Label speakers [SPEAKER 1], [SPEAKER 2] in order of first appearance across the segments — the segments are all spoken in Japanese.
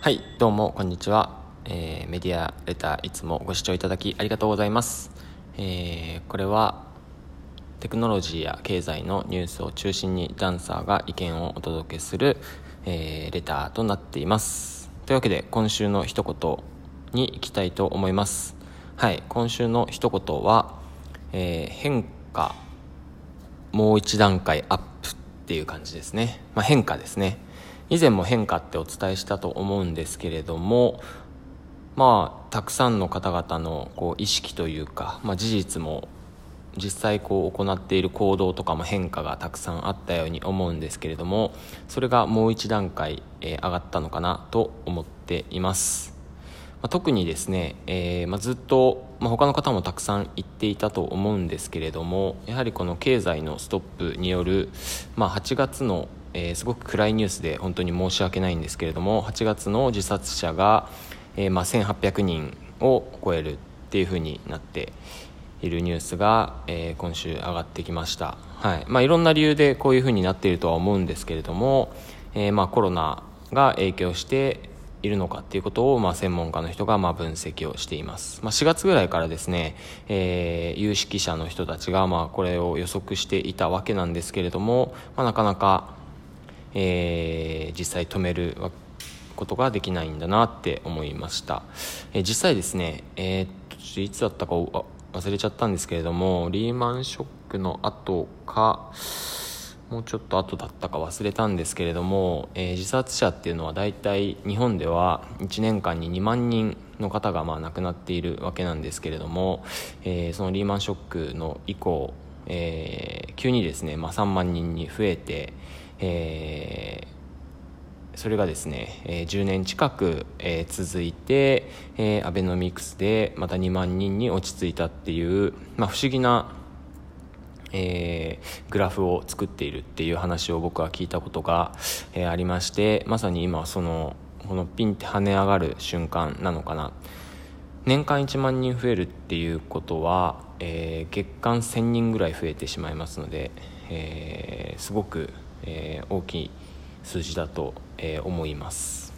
[SPEAKER 1] はいどうもこんにちは、えーメディアレターいつもご視聴いただきありがとうございます、えーこれはテクノロジーや経済のニュースを中心にダンサーが意見をお届けする、えーレターとなっています。というわけで今週の一言に行きたいと思います。はい今週の一言は、えー変化もう一段階アップっていう感じですね、まあ、変化ですね。以前も変化ってお伝えしたと思うんですけれどもまあたくさんの方々のこう意識というか、まあ、事実も実際こう行っている行動とかも変化がたくさんあったように思うんですけれどもそれがもう一段階、えー上がったのかなと思っています。まあ、特にですね、えーまあ、ずっと、まあ、他の方もたくさん言っていたと思うんですけれどもやはりこの経済のストップによる、ま、8月の、えーすごく暗いニュースで本当に申し訳ないんですけれども8月の自殺者が、えーまあ、1800人を超えるっていうふうになっているニュースが、えー今週上がってきました、はい。まあ、いろんな理由でこういうふうになっているとは思うんですけれども、えーまあ、コロナが影響しているのかっていうことを、まあ、専門家の人がまあ分析をしています、まあ、4月ぐらいからですね、えー有識者の人たちがまあこれを予測していたわけなんですけれども、まあ、なかなか、えー実際止めることができないんだなって思いました、えー実際ですね、えーいつだったか忘れちゃったんですけれどもリーマンショックの後かもうちょっと後だったか忘れたんですけれども、えー自殺者っていうのは大体日本では1年間に2万人の方がまあ亡くなっているわけなんですけれども、えーそのリーマンショックの以降、えー急にですね、まあ、3万人に増えて、えーそれがですね、えー10年近く、えー続いて、えアベノミクスでまた2万人に落ち着いたっていう、まあ、不思議なえーグラフを作っているっていう話を僕は聞いたことが、えーありましてまさに今そのこのピンって跳ね上がる瞬間なのかな。年間1万人増えるっていうことは、えー月間1000人ぐらい増えてしまいますので、えすごく、えー大きい数字だと、えー思います。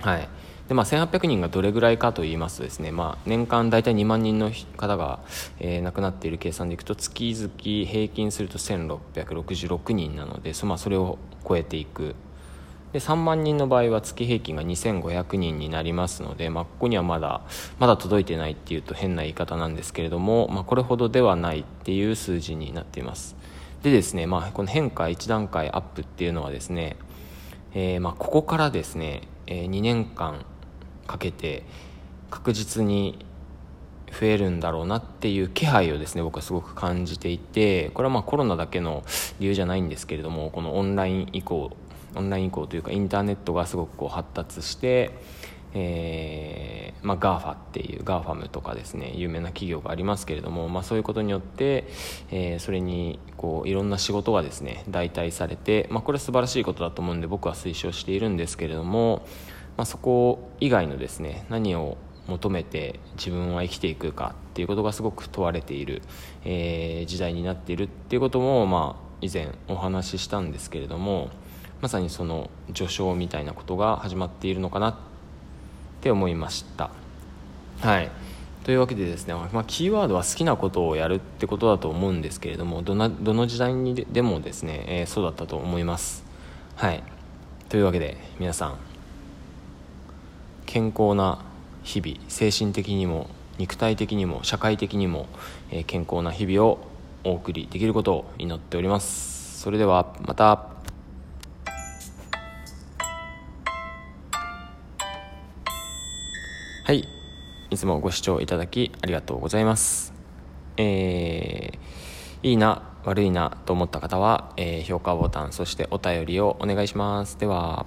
[SPEAKER 1] はい。でまあ、1800人がどれぐらいかと言いますとですね、まあ、年間大体2万人の方が、えー亡くなっている計算でいくと月々平均すると1666人なのでそ,、まあ、それを超えていく。で3万人の場合は月平均が2500人になりますので、まあ、ここにはまだまだ届いてないっていうと変な言い方なんですけれども、まあ、これほどではないっていう数字になっています。でですね、まあ、この変化1段階アップっていうのはですね、えーまあ、ここからですね、え2年間かけて確実に増えるんだろうなっていう気配をですね僕はすごく感じていてこれはまあコロナだけの理由じゃないんですけれどもこのオンライン移行オンライン移行というかインターネットがすごくこう発達して、えーまあ、GAFA っていう GAFAM とかですね有名な企業がありますけれども、まあ、そういうことによって、えーそれにこういろんな仕事がですね代替されて、まあ、これは素晴らしいことだと思うんで僕は推奨しているんですけれども、まあ、そこ以外のですね何を求めて自分は生きていくかっていうことがすごく問われている、えー時代になっているっていうことも、まあ、以前お話ししたんですけれどもまさにその序章みたいなことが始まっているのかなってって思いました。はいというわけでですね、まあ、キーワードは好きなことをやるってことだと思うんですけれどもどなどの時代にででもですね、えーそうだったと思います。はいというわけで皆さん健康な日々精神的にも肉体的にも社会的にも、えー健康な日々をお送りできることを祈っておりますそれではまたはい。いつもご視聴いただきありがとうございます。えーいいな悪いなと思った方は、えー評価ボタンそしてお便りをお願いします。では。